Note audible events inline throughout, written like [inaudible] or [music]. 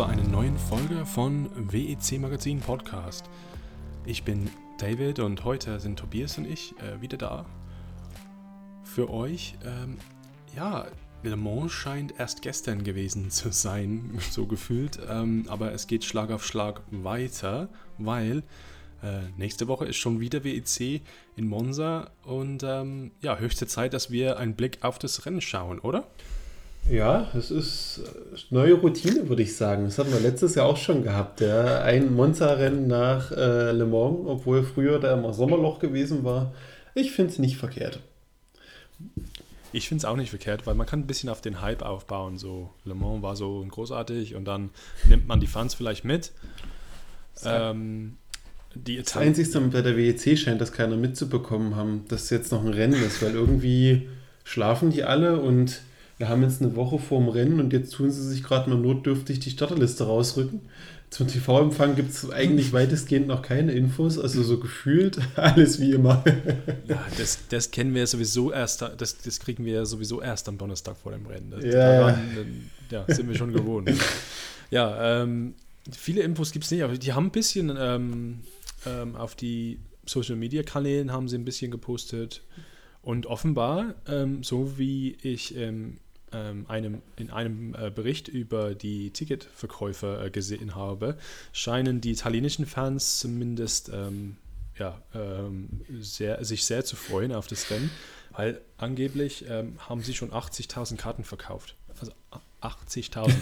zu einer neuen Folge von WEC Magazin Podcast. Ich bin David und heute sind Tobias und ich äh, wieder da für euch. Ähm, ja, Le Mans scheint erst gestern gewesen zu sein, [laughs] so gefühlt, ähm, aber es geht Schlag auf Schlag weiter, weil äh, nächste Woche ist schon wieder WEC in Monza und ähm, ja, höchste Zeit, dass wir einen Blick auf das Rennen schauen, oder? Es ist neue Routine, würde ich sagen. Das hatten wir letztes Jahr auch schon gehabt. Ja. Ein Monza-Rennen nach äh, Le Mans, obwohl früher da immer Sommerloch gewesen war. Ich finde es nicht verkehrt. Ich finde es auch nicht verkehrt, weil man kann ein bisschen auf den Hype aufbauen. So, Le Mans war so großartig und dann nimmt man die Fans vielleicht mit. Ähm, die das Einzige bei der WEC scheint das keiner mitzubekommen haben, dass jetzt noch ein Rennen ist, weil irgendwie schlafen die alle und wir haben jetzt eine Woche vorm Rennen und jetzt tun sie sich gerade mal notdürftig die Starterliste rausrücken. Zum TV-Empfang gibt es eigentlich [laughs] weitestgehend noch keine Infos, also so gefühlt [laughs] alles wie immer. ja, das, das kennen wir ja sowieso erst, das, das kriegen wir ja sowieso erst am Donnerstag vor dem Rennen. Das, ja. Daran, ja, sind wir schon gewohnt. [laughs] ja, ähm, viele Infos gibt es nicht, aber die haben ein bisschen ähm, ähm, auf die Social Media Kanälen haben sie ein bisschen gepostet. Und offenbar, ähm, so wie ich ähm, ähm, einem, in einem äh, Bericht über die Ticketverkäufe äh, gesehen habe, scheinen die italienischen Fans zumindest ähm, ja, ähm, sehr, sich sehr zu freuen auf das Rennen, weil angeblich ähm, haben sie schon 80.000 Karten verkauft. Also 80.000.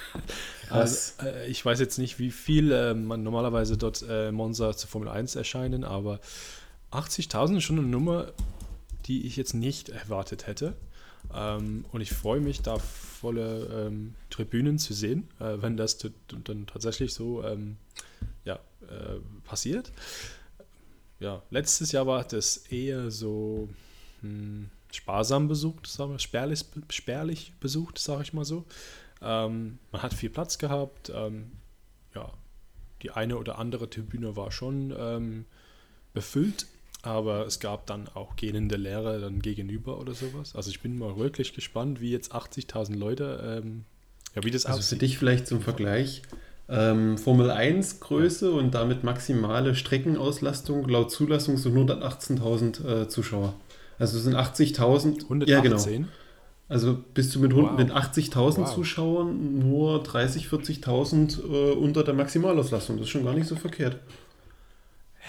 [laughs] also, äh, ich weiß jetzt nicht, wie viel äh, man normalerweise dort äh, Monza zur Formel 1 erscheinen, aber 80.000 ist schon eine Nummer, die ich jetzt nicht erwartet hätte. Ähm, und ich freue mich, da volle ähm, Tribünen zu sehen, äh, wenn das dann tatsächlich so ähm, ja, äh, passiert. Ja, letztes Jahr war das eher so hm, sparsam besucht, sagen wir, spärlich, spärlich besucht, sage ich mal so. Ähm, man hat viel Platz gehabt. Ähm, ja, die eine oder andere Tribüne war schon ähm, befüllt aber es gab dann auch gähnende Lehrer dann gegenüber oder sowas. Also ich bin mal wirklich gespannt, wie jetzt 80.000 Leute, ähm, ja, wie das also aussieht. für dich vielleicht zum Vergleich, ähm, Formel 1 Größe ja. und damit maximale Streckenauslastung laut Zulassung sind 118.000 äh, Zuschauer. Also sind 80.000. 118? Ja, genau. Also bist du mit, wow. mit 80.000 wow. Zuschauern nur 30.000, 40.000 äh, unter der Maximalauslastung. Das ist schon gar nicht so verkehrt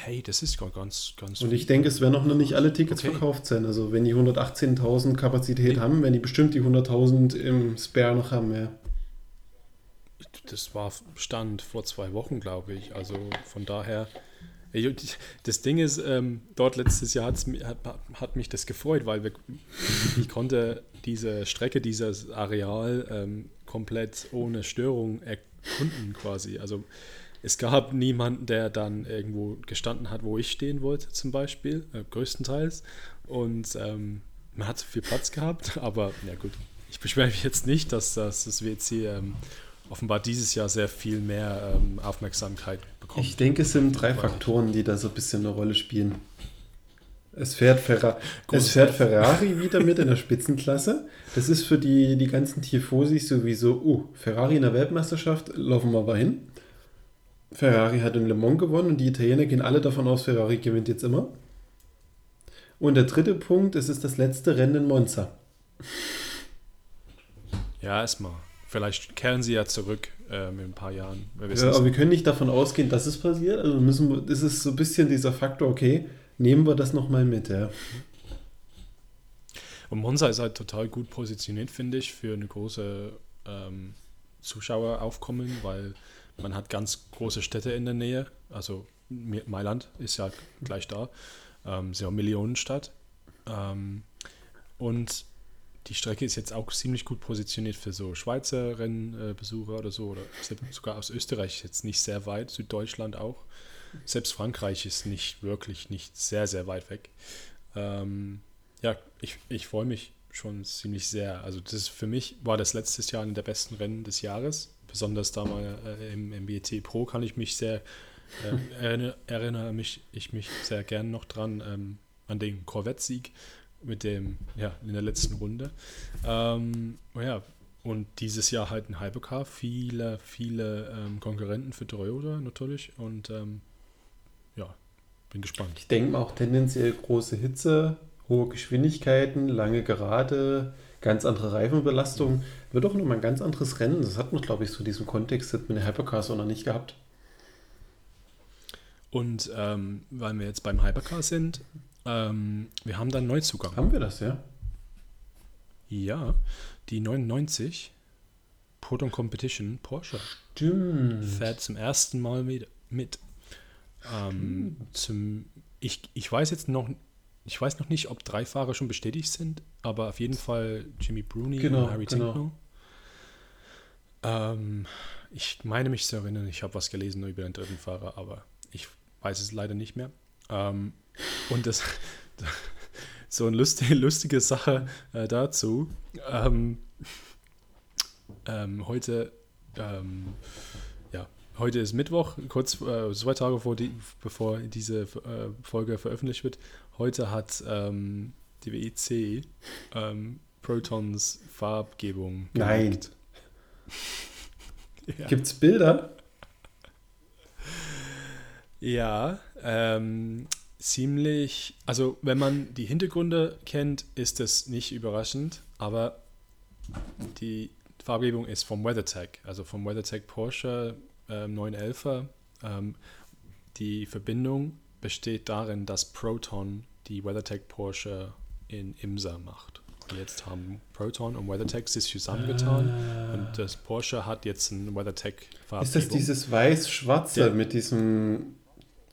hey, das ist ganz, ganz. Und ich denke, es werden noch nicht alle Tickets okay. verkauft sein. Also, wenn die 118.000 Kapazität nee. haben, werden die bestimmt die 100.000 im Spare noch haben, ja. Das war Stand vor zwei Wochen, glaube ich. Also von daher. Das Ding ist, ähm, dort letztes Jahr hat, hat, mich das gefreut, weil wir, ich konnte diese Strecke, dieses Areal ähm, komplett ohne Störung erkunden quasi. Also es gab niemanden, der dann irgendwo gestanden hat, wo ich stehen wollte, zum Beispiel, äh, größtenteils. Und ähm, man hat viel Platz gehabt, [laughs] aber ja gut, ich beschwere mich jetzt nicht, dass, dass das WC ähm, offenbar dieses Jahr sehr viel mehr ähm, Aufmerksamkeit bekommt. Ich denke, es sind drei Faktoren, die da so ein bisschen eine Rolle spielen. Es fährt, Ferra es fährt Ferrari wieder mit in der Spitzenklasse. Das ist für die, die ganzen Tifosis sowieso, oh, Ferrari in der Weltmeisterschaft, laufen wir mal hin. Ferrari hat in Le Mans gewonnen und die Italiener gehen alle davon aus, Ferrari gewinnt jetzt immer. Und der dritte Punkt, es ist das letzte Rennen in Monza. Ja, erstmal. Vielleicht kehren sie ja zurück ähm, in ein paar Jahren. Ja, aber wir können nicht davon ausgehen, dass es passiert. Also müssen das ist so ein bisschen dieser Faktor, okay, nehmen wir das nochmal mit, ja. Und Monza ist halt total gut positioniert, finde ich, für eine große ähm, Zuschaueraufkommen, weil man hat ganz große Städte in der Nähe, also Mailand ist ja gleich da, ähm, ist ja eine Millionenstadt. Ähm, und die Strecke ist jetzt auch ziemlich gut positioniert für so Schweizer Rennbesucher oder so, oder sogar aus Österreich jetzt nicht sehr weit, Süddeutschland auch. Selbst Frankreich ist nicht wirklich nicht sehr, sehr weit weg. Ähm, ja, ich, ich freue mich schon ziemlich sehr. Also das für mich war das letztes Jahr eine der besten Rennen des Jahres besonders da mal äh, im, im BT Pro kann ich mich sehr äh, erinnere, erinnere, mich ich mich sehr gern noch dran ähm, an den Corvette-Sieg mit dem ja in der letzten Runde. Ähm, ja, und dieses Jahr halt ein Hypercar, viele, viele ähm, Konkurrenten für Toyota natürlich und ähm, ja, bin gespannt. Ich denke auch tendenziell große Hitze, hohe Geschwindigkeiten, lange Gerade, ganz andere Reifenbelastung. Wird auch nochmal ein ganz anderes Rennen. Das hat man, glaube ich, so diesen Kontext mit den Hypercars auch noch nicht gehabt. Und ähm, weil wir jetzt beim Hypercar sind, ähm, wir haben da einen Neuzugang. Haben wir das, ja? Ja, die 99 Proton Competition Porsche Stimmt. fährt zum ersten Mal mit. mit. Ähm, zum, ich, ich weiß jetzt noch, ich weiß noch nicht, ob drei Fahrer schon bestätigt sind, aber auf jeden Fall Jimmy Bruni Genau, und Harry genau. Ähm, ich meine mich zu erinnern, ich habe was gelesen über den dritten Fahrer, aber ich weiß es leider nicht mehr. Ähm, und das [laughs] so eine lustige, lustige Sache äh, dazu. Ähm, ähm, heute, ähm, heute ist Mittwoch, kurz äh, zwei Tage vor die, bevor diese äh, Folge veröffentlicht wird. Heute hat ähm, die WEC ähm, Protons Farbgebung Nein. gelegt. ja. [laughs] Gibt es Bilder? Ja, ähm, ziemlich, also wenn man die Hintergründe kennt, ist es nicht überraschend, aber die Farbgebung ist vom WeatherTech, also vom WeatherTech Porsche ähm, 911er. Ähm, die Verbindung besteht darin, dass Proton die WeatherTech Porsche in Imsa macht. Und jetzt haben Proton und WeatherTech sich zusammengetan und das Porsche hat jetzt ein WeatherTech. Ist das dieses weiß-schwarze mit diesem.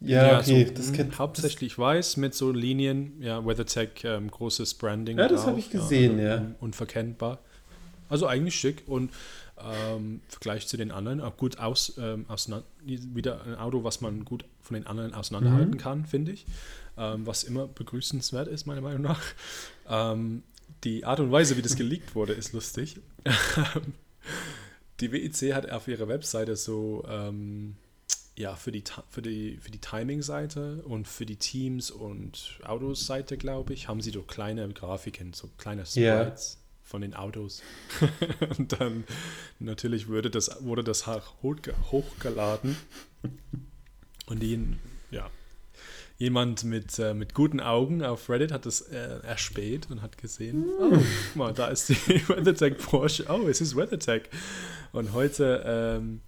Ja, okay, das mh, kennt hauptsächlich weiß mit so Linien, ja, WeatherTech, ähm, großes Branding. Ja, das habe ich gesehen, ja. un- Unverkennbar. Also eigentlich schick und ähm, im Vergleich zu den anderen auch gut aus, ähm, auseinander, wieder ein Auto, was man gut von den anderen auseinanderhalten Mhm. kann, finde ich. Ähm, was immer begrüßenswert ist, meiner Meinung nach. Ähm, die Art und Weise, wie das geleakt wurde, ist lustig. die WEC hat auf ihrer Webseite so ähm, ja, für die, für die, für die Timing-Seite und für die Teams- und Autos-Seite, glaube ich, haben sie so kleine Grafiken, so kleine. Sprites von den Autos. [laughs] und dann natürlich wurde das, wurde das hoch- hochge- hochgeladen. Und die, ja, jemand mit, äh, mit guten Augen auf Reddit hat das äh, erspäht und hat gesehen, oh, guck mal, da ist die [laughs] WeatherTech Porsche. Oh, es ist WeatherTech. Und heute ähm,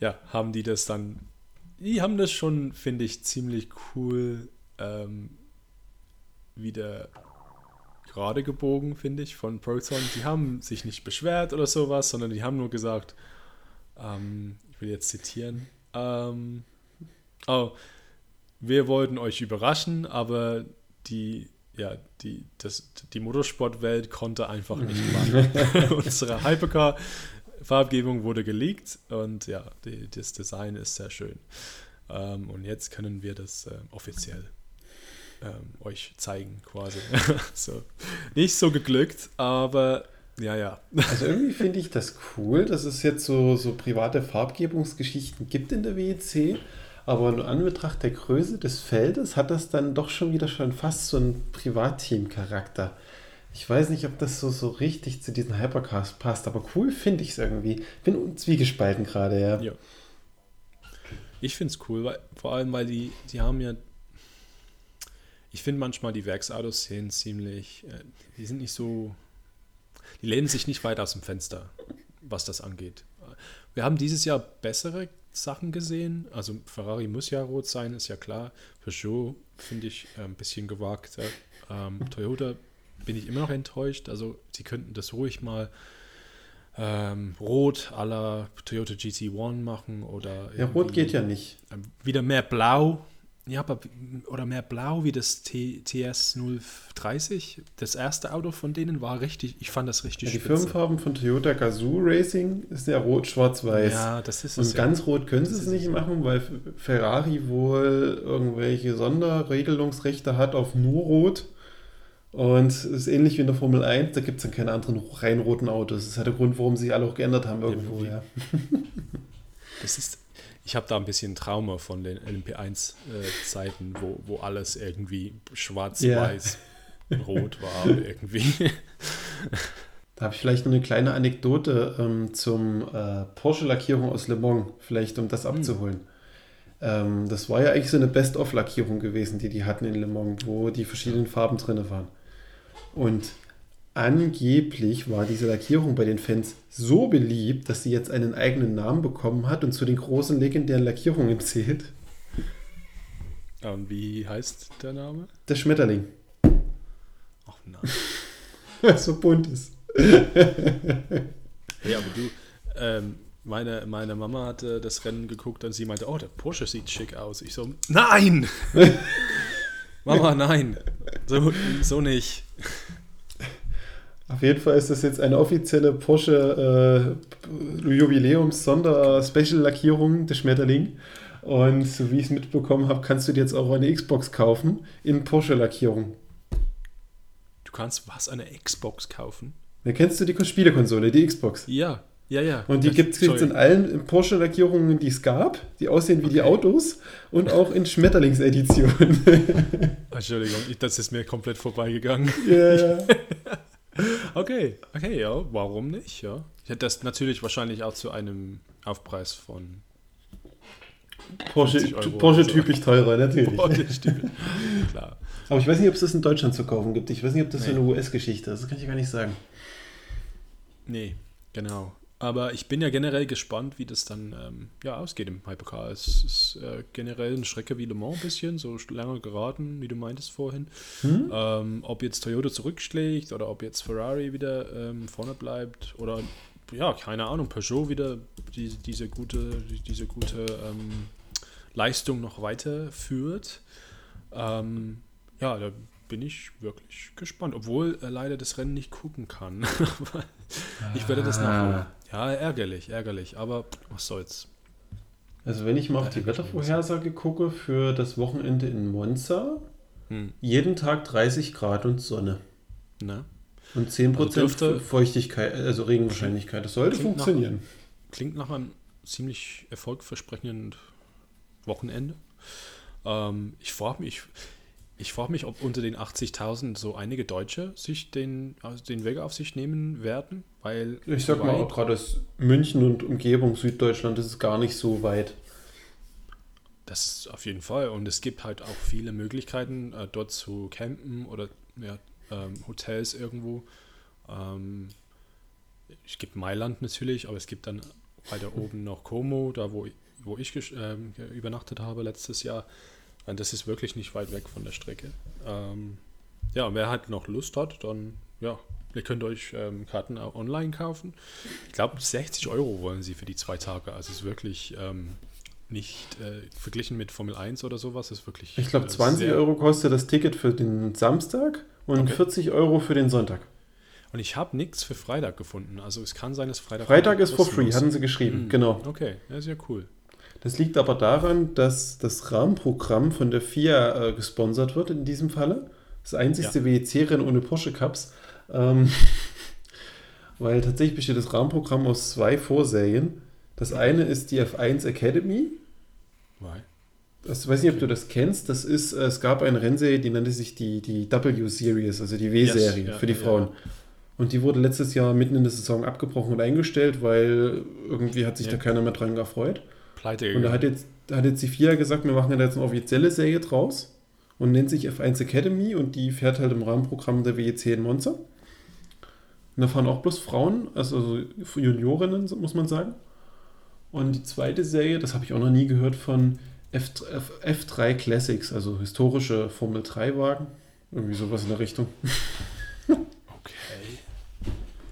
ja, haben die das dann, die haben das schon, finde ich, ziemlich cool ähm, wieder gerade gebogen, finde ich, von Proton. Die haben sich nicht beschwert oder sowas, sondern die haben nur gesagt, ähm, ich will jetzt zitieren, ähm, oh, wir wollten euch überraschen, aber die, ja, die, das, die Motorsportwelt konnte einfach nicht warten. [laughs] Unsere Hypercar-Farbgebung wurde geleakt und ja, die, das Design ist sehr schön. Ähm, und jetzt können wir das äh, offiziell ähm, euch zeigen, quasi. [laughs] so. Nicht so geglückt, aber ja, ja. Also irgendwie finde ich das cool, dass es jetzt so, so private Farbgebungsgeschichten gibt in der WEC. Aber in Anbetracht der Größe des Feldes hat das dann doch schon wieder schon fast so einen Privatteam-Charakter. Ich weiß nicht, ob das so, so richtig zu diesen Hypercars passt, aber cool finde ich es irgendwie. Bin zwiegespalten gerade, ja. Ja. Ich finde es cool, weil, vor allem, weil die, die haben ja. Ich finde manchmal die Werksautos sehen ziemlich. Äh, die sind nicht so. Die lehnen sich nicht weit aus dem Fenster, was das angeht. Wir haben dieses Jahr bessere Sachen gesehen. Also Ferrari muss ja rot sein, ist ja klar. Peugeot finde ich äh, ein bisschen gewagt. Ähm, Toyota bin ich immer noch enttäuscht. Also sie könnten das ruhig mal ähm, rot la Toyota GT1 machen oder Ja, rot geht ja nicht. wieder mehr blau. Ja, aber oder mehr blau wie das T TS 030. Das erste Auto von denen war richtig, ich fand das richtig Ja, die spitze. Firmenfarben von Toyota Gazoo Racing ist ja rot, schwarz, weiß. Ja, das ist Und es. ja. ganz rot können sie es nicht machen, weil Ferrari wohl irgendwelche Sonderregelungsrechte hat auf nur rot. Und es ist ähnlich wie in der Formel 1, da gibt es dann keine anderen rein roten Autos. Das ist ja der Grund, warum sie alle auch geändert haben irgendwo. Ja, [laughs] Das ist, ich habe da ein bisschen Trauma von den LMP1-Zeiten, wo, wo alles irgendwie schwarz, Ja. weiß, rot war irgendwie. Da habe ich vielleicht noch eine kleine Anekdote ähm, zum äh, Porsche-Lackierung aus Le Mans, vielleicht um das abzuholen. Ähm, das war ja eigentlich so eine Best-of-Lackierung gewesen, die die hatten in Le Mans, wo die verschiedenen Farben drin waren. Und angeblich war diese Lackierung bei den Fans so beliebt, dass sie jetzt einen eigenen Namen bekommen hat und zu den großen legendären Lackierungen zählt. Und wie heißt der Name? Der Schmetterling. Ach nein. [laughs] Weil so bunt ist. [laughs] Hey, aber du, ähm, meine, meine Mama hatte das Rennen geguckt und sie meinte, oh, der Porsche sieht schick aus. Ich so, nein! [laughs] Mama, nein. So, so nicht. Auf jeden Fall ist das jetzt eine offizielle Porsche äh, Jubiläums-Sonder-Special-Lackierung des Schmetterling. Und so wie ich es mitbekommen habe, kannst du dir jetzt auch eine Xbox kaufen in Porsche-Lackierung. Du kannst was, eine Xbox kaufen? Da kennst du die Spielekonsole, die Xbox. Ja, ja, ja. Und die gibt es jetzt in allen Porsche-Lackierungen, die es gab, die aussehen wie die Autos und auch in Schmetterlingseditionen. [laughs] Entschuldigung, das ist mir komplett vorbeigegangen. ja, ja. [laughs] Okay, okay, ja, warum nicht, ja. Ich hätte das natürlich wahrscheinlich auch zu einem Aufpreis von Porsche, 50 Euro Porsche so. typisch teurer, natürlich. [laughs] Stimmt. Klar. Aber ich weiß nicht, ob es das in Deutschland zu kaufen gibt. Ich weiß nicht, ob das so Nee. eine US-Geschichte ist. Das kann ich gar nicht sagen. Nee, genau. Aber ich bin ja generell gespannt, wie das dann ähm, ja, ausgeht im Hypercar. Es ist äh, generell eine Strecke wie Le Mans ein bisschen, so lange geraten, wie du meintest vorhin. Hm? Ähm, ob jetzt Toyota zurückschlägt oder ob jetzt Ferrari wieder ähm, vorne bleibt oder ja, keine Ahnung, Peugeot wieder die, diese gute, die- diese gute ähm, Leistung noch weiterführt. Ähm, ja, da bin ich wirklich gespannt, obwohl äh, leider das Rennen nicht gucken kann. [laughs] ich werde das Ah. nachholen. Ja, ärgerlich, ärgerlich, aber was soll's. Also wenn ich mal auf die Wettervorhersage gucke für das Wochenende in Monza, Hm, jeden Tag 30 Grad und Sonne. ne? Und 10% Also dürfte- Feuchtigkeit, also Regenwahrscheinlichkeit. Das sollte Klingt nach- funktionieren. Klingt nach einem ziemlich erfolgversprechenden Wochenende. Ähm, ich frage mich, ich frage mich, ob unter den 80.000 so einige Deutsche sich den, also den Weg auf sich nehmen werden, weil Ich sag mal, gerade aus München und Umgebung Süddeutschland ist es gar nicht so weit. Das ist auf jeden Fall. Und es gibt halt auch viele Möglichkeiten, äh, dort zu campen oder ja, ähm, Hotels irgendwo. Ähm, es gibt Mailand natürlich, aber es gibt dann weiter oben noch Como, da wo, wo ich ge- übernachtet habe letztes Jahr. Und das ist wirklich nicht weit weg von der Strecke. Ähm, ja, wer halt noch Lust hat, dann ja, ihr könnt euch ähm, Karten auch online kaufen. Ich glaube, 60 Euro wollen sie für die zwei Tage. Also es ist wirklich ähm, nicht äh, verglichen mit Formel 1 oder sowas. ist wirklich. Ich glaube, äh, 20 sehr- Euro kostet das Ticket für den Samstag und Okay. 40 Euro für den Sonntag. Und ich habe nichts für Freitag gefunden. Also es kann sein, dass Freitag. Freitag ist for free, hatten sie geschrieben. Hm, Genau. Okay, ja, sehr cool. Das liegt aber daran, dass das Rahmenprogramm von der FIA äh, gesponsert wird in diesem Falle. Das einzigste WEC-Rennen ohne Porsche Cups. Ähm, [laughs] weil tatsächlich besteht das Rahmenprogramm aus zwei Vorserien. Das eine ist die F1 Academy. Weil, Das, ich weiß nicht, ob du das kennst. Das ist, äh, es gab eine Rennserie, die nannte sich die, die W-Series, also die W-Serie Yes, ja, für die ja. Frauen. Und die wurde letztes Jahr mitten in der Saison abgebrochen und eingestellt, weil irgendwie hat sich Ja. da keiner mehr dran gefreut. Pleite Und da gegangen. hat jetzt, da hat jetzt die FIA gesagt, wir machen ja jetzt eine offizielle Serie draus und nennt sich F1 Academy und die fährt halt im Rahmenprogramm der WEC in Monza. Und da fahren auch bloß Frauen, also Juniorinnen, muss man sagen. Und die zweite Serie, das habe ich auch noch nie gehört von F, F, F3 Classics, also historische Formel 3 Wagen. Irgendwie sowas in der Richtung. [laughs]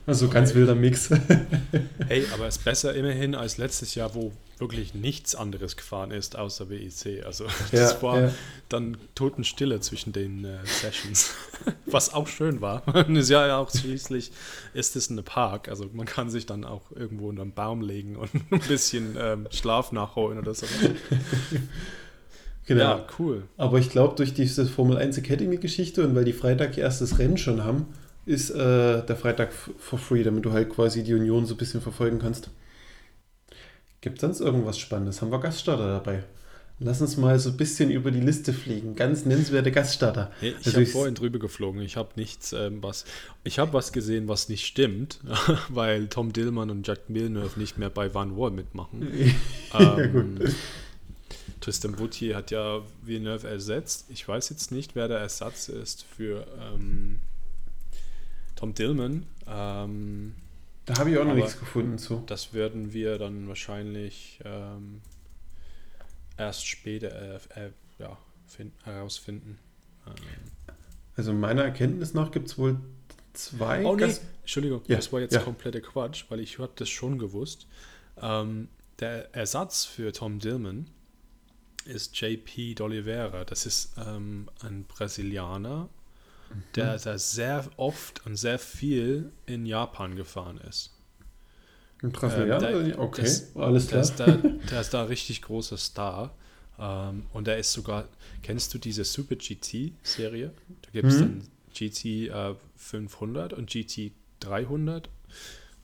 Okay. Also ganz Okay. wilder Mix. [laughs] Hey, aber es ist besser immerhin als letztes Jahr, wo wirklich nichts anderes gefahren ist außer WEC. Also [laughs] das Ja, war ja. dann Totenstille zwischen den äh, Sessions. [laughs] Was auch schön war. Ist ja auch schließlich ist es eine Park. Also man kann sich dann auch irgendwo unter einen Baum legen und ein bisschen ähm, Schlaf nachholen oder so. Genau. Ja, cool. Aber ich glaube, durch diese Formel 1 Academy-Geschichte und weil die Freitag ihr erstes Rennen schon haben, ist äh, der Freitag for free, damit du halt quasi die Union so ein bisschen verfolgen kannst. Gibt sonst irgendwas Spannendes? Haben wir Gaststarter dabei? Lass uns mal so ein bisschen über die Liste fliegen. Ganz nennenswerte Gaststarter. Ich also habe vorhin drüber geflogen. Ich habe nichts, ähm, was. Ich habe was gesehen, was nicht stimmt, [laughs] weil Tom Dillman und Jack Milnerve nicht mehr bei Van Wall mitmachen. [laughs] ähm, Tristan Boutier hat ja Villeneuve ersetzt. Ich weiß jetzt nicht, wer der Ersatz ist für ähm, Tom Dillman. Ähm, da habe ich auch noch nichts gefunden zu. Das werden wir dann wahrscheinlich ähm, erst später äh, äh, ja, find, herausfinden. Ähm. Also meiner Erkenntnis nach gibt es wohl zwei. Oh nee, Entschuldigung, ja, das war jetzt ja. kompletter Quatsch, weil ich habe das schon gewusst. Ähm, der Ersatz für Tom Dillman ist JP D'Oliveira. Das ist ähm, ein Brasilianer. Der, der sehr oft und sehr viel in Japan gefahren ist. Ein Brasilianer? Ähm, okay, das, alles klar. Der ist, da, [laughs] der ist da richtig großer Star. Ähm, und er ist sogar, kennst du diese Super GT-Serie? Da gibt es mhm. dann GT äh, 500 und GT 300.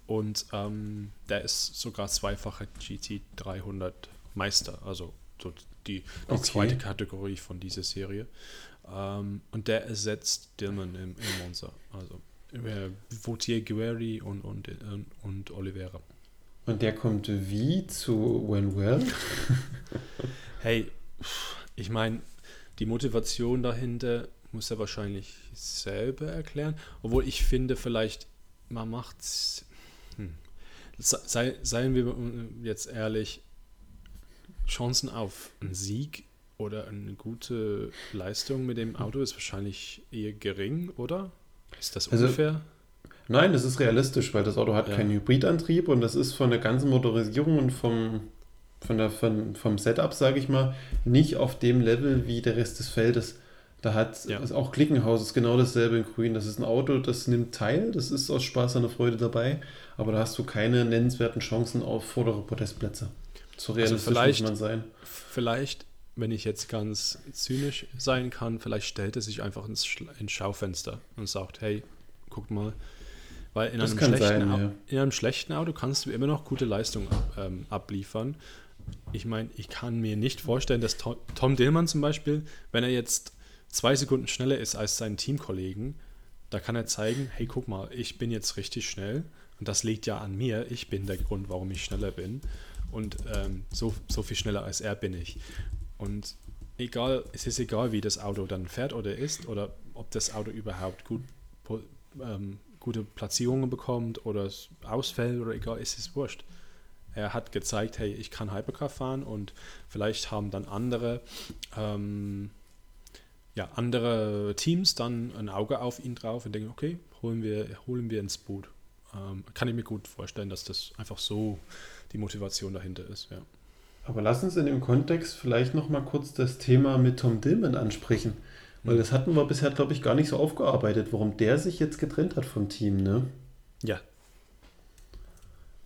Und ähm, der ist sogar zweifacher GT 300 Meister, also so die, die okay. zweite Kategorie von dieser Serie. Ähm, und der ersetzt Dillman im, im Monza. Also äh, Vautier Guerri und, und, und, und Oliveira. Und der kommt wie zu When Well? [laughs] hey, ich meine, die Motivation dahinter muss er wahrscheinlich selber erklären. Obwohl ich finde, vielleicht, man macht es. Hm. Sei, seien wir jetzt ehrlich, Chancen auf einen Sieg oder eine gute Leistung mit dem Auto ist wahrscheinlich eher gering, oder? Ist das also, ungefähr? Nein, das ist realistisch, weil das Auto hat ja. keinen Hybridantrieb und das ist von der ganzen Motorisierung und vom, von der, von, vom Setup, sage ich mal, nicht auf dem Level wie der Rest des Feldes. Da hat ja. also auch Klickenhaus ist genau dasselbe in Grün. Das ist ein Auto, das nimmt teil, das ist aus Spaß und Freude dabei, aber da hast du keine nennenswerten Chancen auf vordere Podestplätze. So also realistisch also muss man sein. Vielleicht, wenn ich jetzt ganz zynisch sein kann, vielleicht stellt er sich einfach ins, ins Schaufenster und sagt, hey, guck mal, weil in einem, schlechten sein, ja. in einem, schlechten Auto kannst du immer noch gute Leistung ähm, abliefern. Ich meine, ich kann mir nicht vorstellen, dass Tom, Tom Dillmann zum Beispiel, wenn er jetzt zwei Sekunden schneller ist als seinen Teamkollegen, da kann er zeigen, hey, guck mal, ich bin jetzt richtig schnell und das liegt ja an mir. Ich bin der Grund, warum ich schneller bin. Und ähm, so, so viel schneller als er bin ich. Und egal, es ist egal, wie das Auto dann fährt oder ist, oder ob das Auto überhaupt gut ähm, gute Platzierungen bekommt oder ausfällt oder egal, ist es wurscht. Er hat gezeigt, hey, ich kann Hypercar fahren und vielleicht haben dann andere, ähm, ja, andere Teams dann ein Auge auf ihn drauf und denken, okay, holen wir, holen wir ins Boot. Ähm, kann ich mir gut vorstellen, dass das einfach so die Motivation dahinter ist, ja. Aber lass uns in dem Kontext vielleicht noch mal kurz das Thema mit Tom Dillman ansprechen. Weil das hatten wir bisher, glaube ich, gar nicht so aufgearbeitet, warum der sich jetzt getrennt hat vom Team, ne? Ja.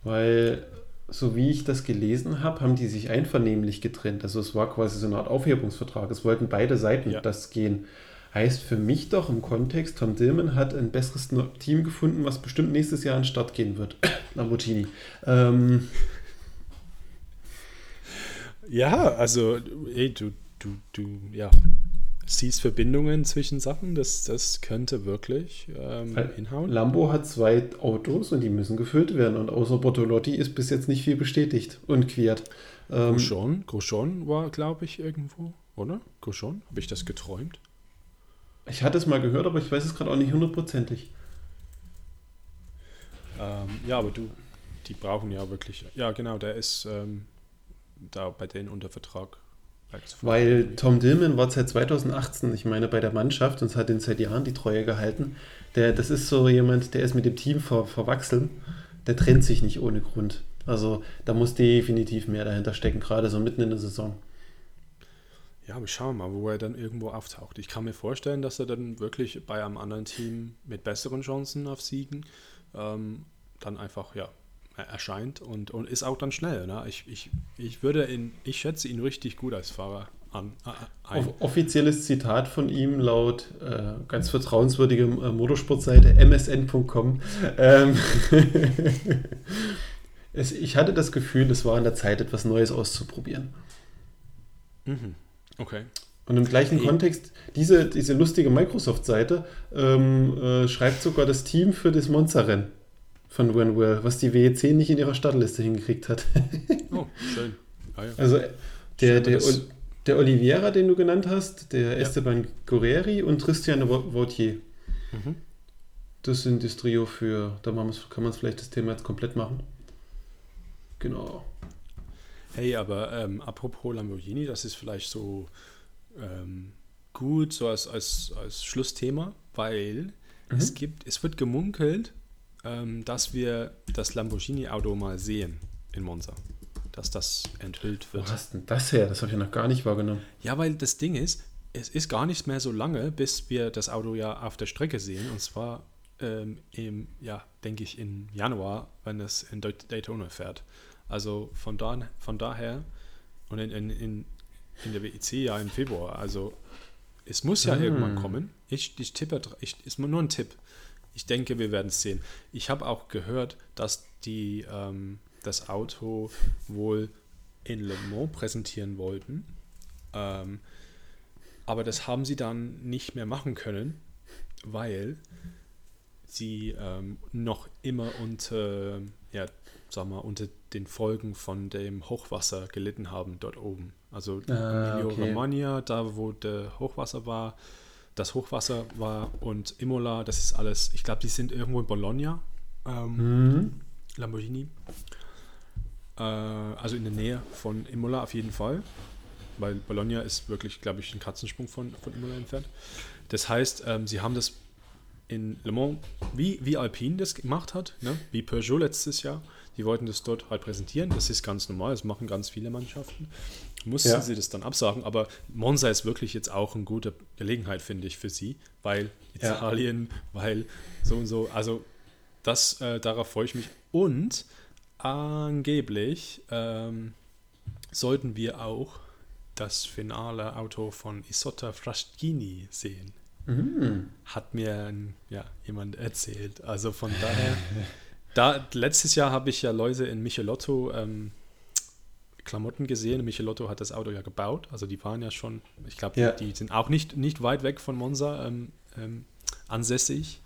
Weil, so wie ich das gelesen habe, haben die sich einvernehmlich getrennt. Also es war quasi so eine Art Aufhebungsvertrag. Es wollten beide Seiten ja. das gehen. Heißt für mich doch im Kontext, Tom Dillman hat ein besseres Team gefunden, was bestimmt nächstes Jahr an den Start gehen wird. [coughs] Lamborghini. Ähm. Ja, also, ey, du, du, du, ja, siehst Verbindungen zwischen Sachen, das, das könnte wirklich ähm, hinhauen. Lambo hat zwei Autos und die müssen gefüllt werden und außer Bortolotti ist bis jetzt nicht viel bestätigt und quert. Ähm, Grosjean, Grosjean war, glaube ich, irgendwo, oder? Grosjean, habe ich das geträumt? Ich hatte es mal gehört, aber ich weiß es gerade auch nicht hundertprozentig. Ähm, ja, aber du, die brauchen ja wirklich, ja genau, der ist ähm, da bei denen unter Vertrag. Weil Tom Dillman war seit 2018, ich meine, bei der Mannschaft und hat ihn seit Jahren die Treue gehalten. Der, das ist so jemand, der ist mit dem Team ver, verwachsen. Der trennt sich nicht ohne Grund. Also da muss definitiv mehr dahinter stecken, gerade so mitten in der Saison. Ja, aber schauen wir mal, wo er dann irgendwo auftaucht. Ich kann mir vorstellen, dass er dann wirklich bei einem anderen Team mit besseren Chancen auf Siegen ähm, dann einfach, ja, erscheint und, und ist auch dann schnell. Ne? Ich, ich, ich würde ihn, ich schätze ihn richtig gut als Fahrer an. Äh, offizielles Zitat von ihm laut äh, ganz vertrauenswürdigem äh, Motorsportseite msn.com. Ähm, [laughs] ich hatte das Gefühl, es war an der Zeit, etwas Neues auszuprobieren. Mhm. Okay. Und im gleichen Hey. Kontext, diese, diese lustige Microsoft-Seite ähm, äh, schreibt sogar das Team für das Monza-Rennen von Winwell, was die WEC nicht in ihrer Startliste hingekriegt hat. [laughs] Oh, schön. Ah, ja. Also der, Schön, der, Ol- der Oliveira, den du genannt hast, der Ja. Esteban Guerreri und Christian Vautier. Mhm. Das sind das Trio für, da kann man es vielleicht das Thema jetzt komplett machen. Genau. Hey, aber ähm, apropos Lamborghini, das ist vielleicht so ähm, gut so als, als, als Schlussthema, weil es gibt, es wird gemunkelt, ähm, dass wir das Lamborghini-Auto mal sehen in Monza. Dass das enthüllt Wo wird. hast denn das her? Das habe ich ja noch gar nicht wahrgenommen. Ja, weil das Ding ist, es ist gar nicht mehr so lange, bis wir das Auto ja auf der Strecke sehen. Und zwar ähm, im, ja, denke ich, im Januar, wenn es in Daytona fährt. Also von, da, von daher und in, in, in, in der WEC ja im Februar. Also es muss ja Ah. irgendwann kommen. Ich, ich tippe, ich, ist nur ein Tipp. Ich denke, wir werden es sehen. Ich habe auch gehört, dass die ähm, das Auto wohl in Le Mans präsentieren wollten. Ähm, aber das haben sie dann nicht mehr machen können, weil sie ähm, noch immer unter, ja, sag mal, unter den Folgen von dem Hochwasser gelitten haben dort oben. Also Ah, Emilia okay. Romagna, da wo der Hochwasser war, das Hochwasser war und Imola, das ist alles, ich glaube, die sind irgendwo in Bologna, ähm, Mhm. Lamborghini. Äh, also in der Nähe von Imola auf jeden Fall. Weil Bologna ist wirklich, glaube ich, ein Katzensprung von, von Imola entfernt. Das heißt, ähm, sie haben das in Le Mans, wie, wie Alpine das gemacht hat, ne? wie Peugeot letztes Jahr. Die wollten das dort halt präsentieren. Das ist ganz normal, das machen ganz viele Mannschaften. Mussten Ja. sie das dann absagen, aber Monza ist wirklich jetzt auch eine gute Gelegenheit, finde ich, für sie, weil Ja. Italien, weil so und so. Also das, äh, darauf freue ich mich. Und angeblich ähm, sollten wir auch das finale Auto von Isotta Fraschini sehen. Mhm. Hat mir ja, jemand erzählt. Also von daher, da, letztes Jahr habe ich ja Leute in Michelotto ähm, Klamotten gesehen. Michelotto hat das Auto ja gebaut. Also die waren ja schon, ich glaube, Ja. die, die sind auch nicht, nicht weit weg von Monza ähm, ähm, ansässig.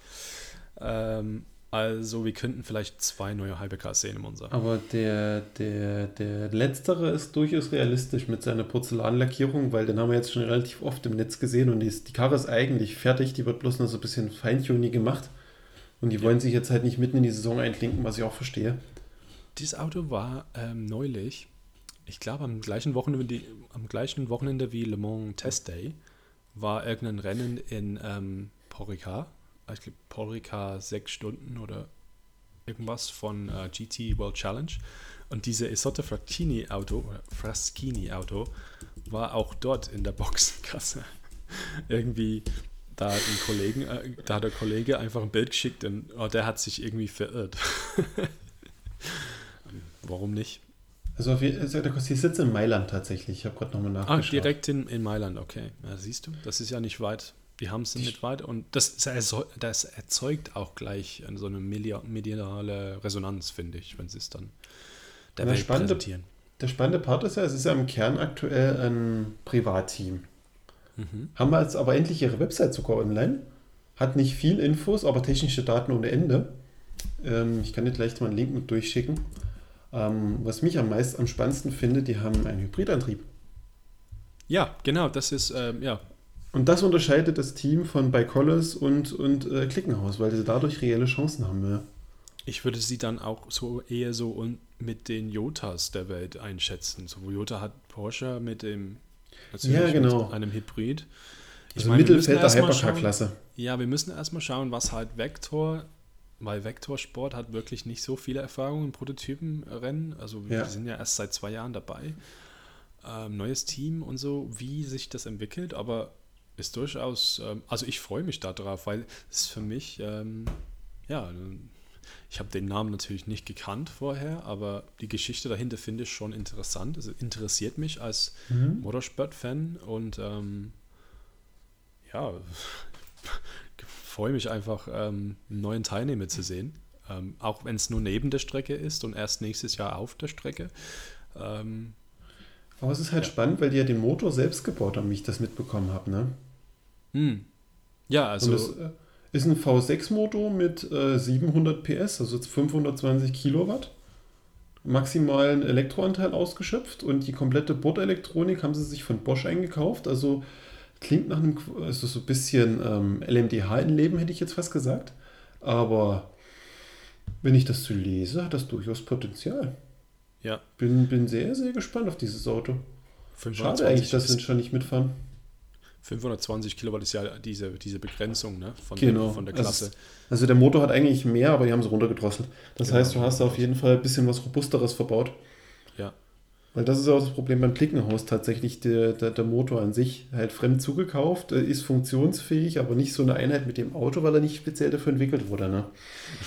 Ähm, also wir könnten vielleicht zwei neue Hypercars sehen in Monza. Aber der, der, der letztere ist durchaus realistisch mit seiner Porzellanlackierung, weil den haben wir jetzt schon relativ oft im Netz gesehen und die, ist, die Karre ist eigentlich fertig, die wird bloß noch so ein bisschen Feintuning gemacht. Und die wollen sich jetzt halt nicht mitten in die Saison einklinken, was ich auch verstehe. Dieses Auto war ähm, neulich, ich glaube am gleichen Wochenende, am gleichen Wochenende wie Le Mans Test Day, war irgendein Rennen in ähm, Paul Ricard. Ich glaube Paul Ricard sechs Stunden oder irgendwas von äh, GT World Challenge. Und diese Isotta Fraschini Auto, Fraschini Auto, war auch dort in der Boxenkasse. [laughs] irgendwie, da hat ein Kollegen, äh, da hat der Kollege einfach ein Bild geschickt und oh, der hat sich irgendwie verirrt. [laughs] Warum nicht? Also, auf, der Kostet sitzt in Mailand tatsächlich. Ich habe gerade nochmal Ah, nachgeschaut. direkt in, in Mailand, okay. Ja, siehst du, das ist ja nicht weit. Die haben es nicht weit und das, das erzeu- das erzeugt auch gleich so eine media- mediale Resonanz, finde ich, wenn sie es dann der Na, Welt spannende- präsentieren. Der spannende Part ist ja, es ist ja im Kern aktuell ein Privatteam. Mhm. Haben wir jetzt aber endlich ihre Website sogar online. Hat nicht viel Infos, aber technische Daten ohne Ende. Ähm, ich kann dir gleich mal einen Link mit durchschicken. Ähm, was mich am meisten, am spannendsten finde, die haben einen Hybridantrieb. Ja, genau, das ist, ähm, ja, Und das unterscheidet das Team von Bicolis und, und äh, Klickenhaus, weil sie dadurch reelle Chancen haben. Ja. ich würde sie dann auch so eher so un mit den Jotas der Welt einschätzen. So, Jota hat Porsche mit dem, Ja, genau. einem Hybrid. Ich Also meine, Mittelfeld der Hypercar-Klasse. Ja, wir müssen erstmal schauen, was halt Vector, weil Vector Sport hat wirklich nicht so viele Erfahrungen im Prototypenrennen. Also Ja. wir sind ja erst seit zwei Jahren dabei. Ähm, neues Team und so, wie sich das entwickelt, aber ist durchaus, ähm, also ich freue mich darauf, weil es für mich, ähm, ja, ich habe den Namen natürlich nicht gekannt vorher, aber die Geschichte dahinter finde ich schon interessant. Es interessiert mich als Mhm. Motorsport-Fan und ähm, ja, freue mich einfach, ähm, einen neuen Teilnehmer zu sehen. Ähm, auch wenn es nur neben der Strecke ist und erst nächstes Jahr auf der Strecke. Ähm, Aber es ist halt ja. spannend, weil die ja den Motor selbst gebaut haben, wie ich das mitbekommen habe, ne? Hm. Ja, also. Und das äh, ist ein V6-Motor mit äh, 700 PS, also 520 Kilowatt. Maximalen Elektroanteil ausgeschöpft und die komplette Bordelektronik haben sie sich von Bosch eingekauft. Also klingt nach einem, also so ein bisschen ähm, LMDH in Leben, hätte ich jetzt fast gesagt. Aber wenn ich das so lese, hat das durchaus Potenzial. Ja. Bin, bin sehr, sehr gespannt auf dieses Auto. Schade eigentlich, dass wir schon nicht mitfahren. 520 Kilowatt ist ja diese, diese Begrenzung ne, von, genau. der, von der Klasse. Also, also, der Motor hat eigentlich mehr, aber die haben es runtergedrosselt. Das genau. heißt, du hast auf jeden Fall ein bisschen was Robusteres verbaut. Ja. Weil das ist auch das Problem beim Klickenhaus tatsächlich. Der, der, der Motor an sich halt fremd zugekauft, äh, ist funktionsfähig, aber nicht so eine Einheit mit dem Auto, weil er nicht speziell dafür entwickelt wurde. Ne?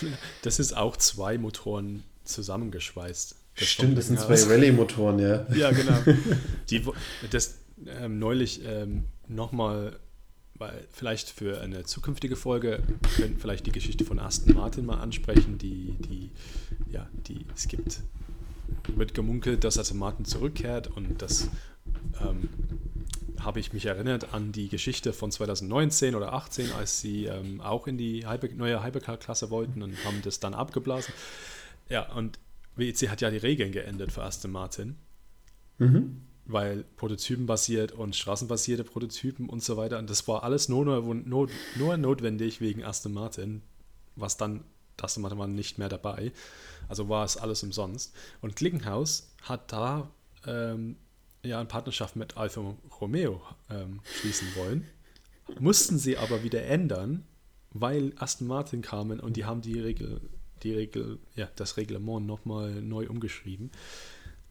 [laughs] Das ist auch zwei Motoren zusammengeschweißt. Das Stimmt, das sind zwei Rallye-Motoren, ja. Ja, genau. [laughs] Die, das ähm, neulich ähm, nochmal, weil vielleicht für eine zukünftige Folge können vielleicht die Geschichte von Aston Martin mal ansprechen, die, die, ja, die, es gibt, wird gemunkelt, dass Aston Martin zurückkehrt und das ähm, habe ich mich erinnert an die Geschichte von 2019 oder 2018, als sie ähm, auch in die Hyper, neue Hypercar-Klasse wollten und haben das dann abgeblasen. Ja, und WEC hat ja die Regeln geändert für Aston Martin. Mhm weil Prototypen-basiert und straßenbasierte Prototypen und so weiter. Und das war alles nur, nur, nur notwendig wegen Aston Martin, was dann Aston Martin war nicht mehr dabei. Also war es alles umsonst. Und Klickenhaus hat da ähm, ja eine Partnerschaft mit Alfa Romeo ähm, schließen wollen. Mussten sie aber wieder ändern, weil Aston Martin kamen und die haben die Regel, die Regel, ja, das Reglement nochmal neu umgeschrieben.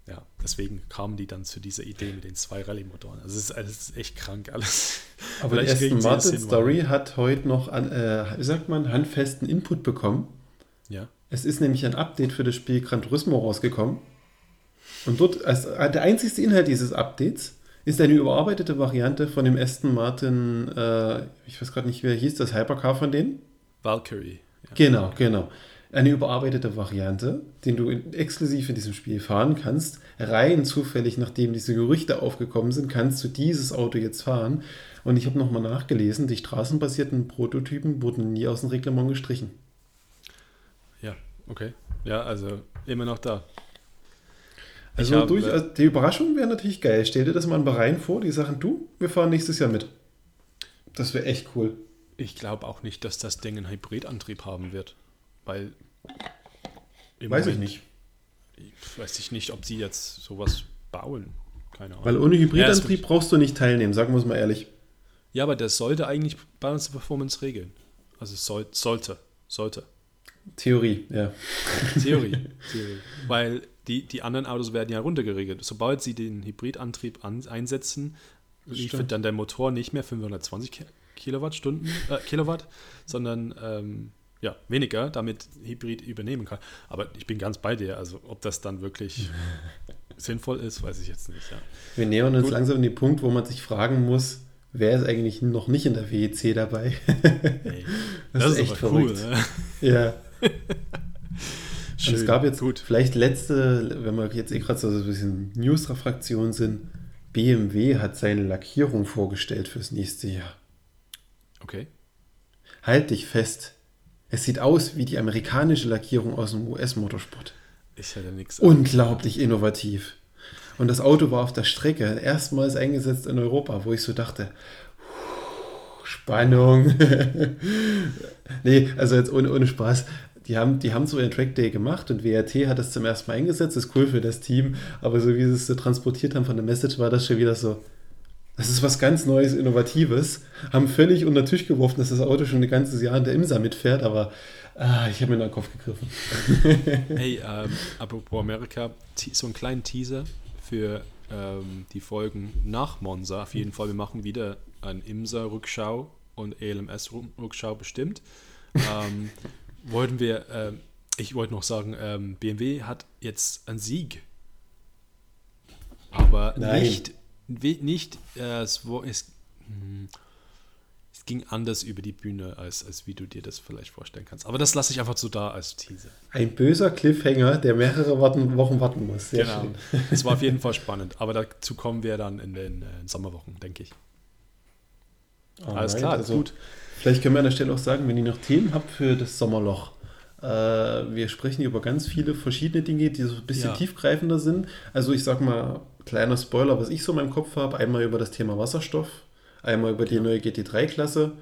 Ja, deswegen kamen die dann zu dieser Idee mit den zwei Rallye-Motoren. Also es ist, es ist echt krank alles. Aber die Aston Martin Story hat heute noch, an, äh, sagt man, handfesten Input bekommen. Ja. Es ist nämlich ein Update für das Spiel Gran Turismo rausgekommen. Und dort, als, der einzigste Inhalt dieses Updates ist eine überarbeitete Variante von dem Aston Martin, äh, ich weiß gerade nicht, wer hieß das Hypercar von denen? Valkyrie. Ja. Genau, genau eine überarbeitete Variante, den du exklusiv in diesem Spiel fahren kannst. Rein zufällig, nachdem diese Gerüchte aufgekommen sind, kannst du dieses Auto jetzt fahren. Und ich habe nochmal nachgelesen, die straßenbasierten Prototypen wurden nie aus dem Reglement gestrichen. Okay. Ja, also immer noch da. Also, hab, durch, also die Überraschung wäre natürlich geil. Stell dir das mal in Bahrain vor, die sagen, du, wir fahren nächstes Jahr mit. Das wäre echt cool. Ich glaube auch nicht, dass das Ding einen Hybridantrieb haben wird. Weil. Weiß Moment, ich nicht. Ich weiß ich nicht, ob sie jetzt sowas bauen. Keine Ahnung. Weil ohne Hybridantrieb ja, brauchst du nicht teilnehmen, sagen wir es mal ehrlich. Ja, aber das sollte eigentlich Balance Performance regeln. Also soll, sollte. Sollte. Theorie, ja. Theorie. [laughs] Theorie. Weil die, die anderen Autos werden ja runtergeregelt. Sobald sie den Hybridantrieb an, einsetzen, liefert dann der Motor nicht mehr 520 Kilowattstunden, äh, Kilowatt, sondern ähm, ja, weniger, damit Hybrid übernehmen kann. Aber ich bin ganz bei dir. Also, ob das dann wirklich [laughs] sinnvoll ist, weiß ich jetzt nicht. Ja. Wir nähern uns Gut. langsam an den Punkt, wo man sich fragen muss, wer ist eigentlich noch nicht in der WEC dabei? Hey, [laughs] das, das, ist echt verrückt. Cool, ne? Ja. [laughs] Schön, es gab jetzt gut. vielleicht letzte, wenn wir jetzt eh gerade so ein bisschen News-Fraktion sind, BMW hat seine Lackierung vorgestellt fürs nächste Jahr. Okay. Halt dich fest. Es sieht aus wie die amerikanische Lackierung aus dem US-Motorsport. Ich hätte nichts. Unglaublich innovativ. Und das Auto war auf der Strecke erstmals eingesetzt in Europa, wo ich so dachte, Spannung. [laughs] nee, also jetzt ohne, ohne Spaß. Die haben, die haben so einen Track Day gemacht und WRT hat das zum ersten Mal eingesetzt. Das ist cool für das Team, aber so wie sie es so transportiert haben von der Message, war das schon wieder so, das ist was ganz Neues, Innovatives. Haben völlig unter den Tisch geworfen, dass das Auto schon ein ganzes Jahr in der IMSA mitfährt, aber ah, ich habe mir in den Kopf gegriffen. [laughs] hey, ähm, apropos Amerika, so einen kleinen Teaser für ähm, die Folgen nach Monza. Auf jeden Fall, wir machen wieder ein IMSA-Rückschau und ELMS-Rückschau bestimmt. Ähm, [laughs] wollten wir, äh, ich wollte noch sagen, ähm, BMW hat jetzt einen Sieg. Aber Nein. nicht nicht, äh, es, es, hm, es ging anders über die Bühne, als, als wie du dir das vielleicht vorstellen kannst. Aber das lasse ich einfach so da als Teaser. Ein böser Cliffhanger, der mehrere Wochen warten muss. Sehr genau. schön. Es war auf jeden [laughs] Fall spannend. Aber dazu kommen wir dann in den äh, Sommerwochen, denke ich. Alles Alright, klar, also gut. Vielleicht können wir an der Stelle auch sagen, wenn ihr noch Themen habt für das Sommerloch. Äh, wir sprechen hier über ganz viele verschiedene Dinge, die so ein bisschen Ja. tiefgreifender sind. Also ich sag mal, kleiner Spoiler, was ich so in meinem Kopf habe, einmal über das Thema Wasserstoff, einmal über die neue GT3-Klasse.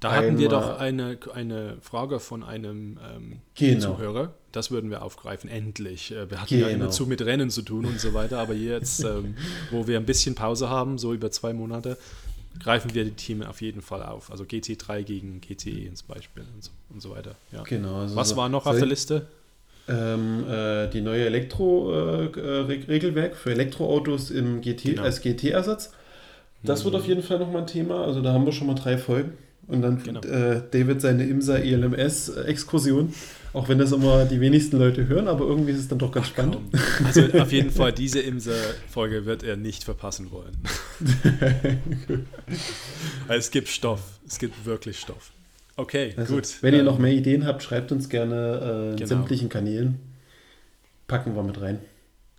Da hatten wir doch eine, eine Frage von einem ähm, Genau. Zuhörer. Das würden wir aufgreifen, endlich. Äh, Wir hatten ja Genau. immer zu mit Rennen zu tun und so weiter, aber jetzt, ähm, wo wir ein bisschen Pause haben, so über zwei Monate, greifen wir die Themen auf jeden Fall auf. Also GT3 gegen GTE zum Beispiel und so, und so weiter. Ja. Genau. Also Was war noch auf der Liste? Ähm, äh, die neue Elektro-Regelwerk für Elektroautos im GT Genau. als GT-Ersatz. Das wird Mhm. auf jeden Fall nochmal ein Thema. Also da haben wir schon mal drei Folgen. Und dann Genau. äh, David seine IMSA ELMS-Exkursion. Auch wenn das immer die wenigsten Leute hören, aber irgendwie ist es dann doch ganz spannend. Kaum. Also auf jeden Fall, [laughs] diese Imse-Folge wird er nicht verpassen wollen. [laughs] es gibt Stoff. Es gibt wirklich Stoff. Okay, Also, gut. Wenn ihr Ähm, noch mehr Ideen habt, schreibt uns gerne äh, in Genau. sämtlichen Kanälen. Packen wir mit rein.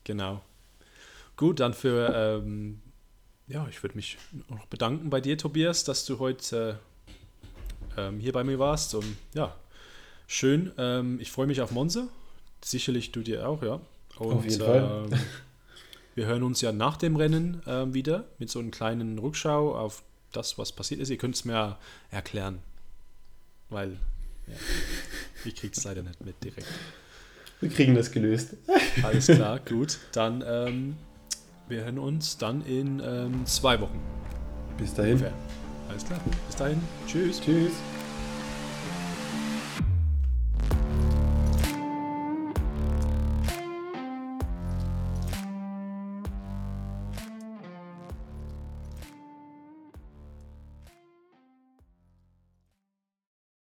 Genau. Gut, dann für, ähm, ja, ich würde mich noch bedanken bei dir, Tobias, dass du heute äh, ähm, hier bei mir warst. Und ja, schön. Ähm, ich freue mich auf Monza. Sicherlich du dir auch, ja. Und, Auf jeden Fall. ähm, wir hören uns ja nach dem Rennen ähm, wieder mit so einer kleinen Rückschau auf das, was passiert ist. Ihr könnt es mir erklären, weil ja, ich kriege es leider nicht mit direkt. Wir kriegen das gelöst. Alles klar, gut. Dann, ähm, wir hören uns dann in ähm, zwei Wochen Bis dahin. ungefähr. Alles klar. Bis dahin. Tschüss. Tschüss.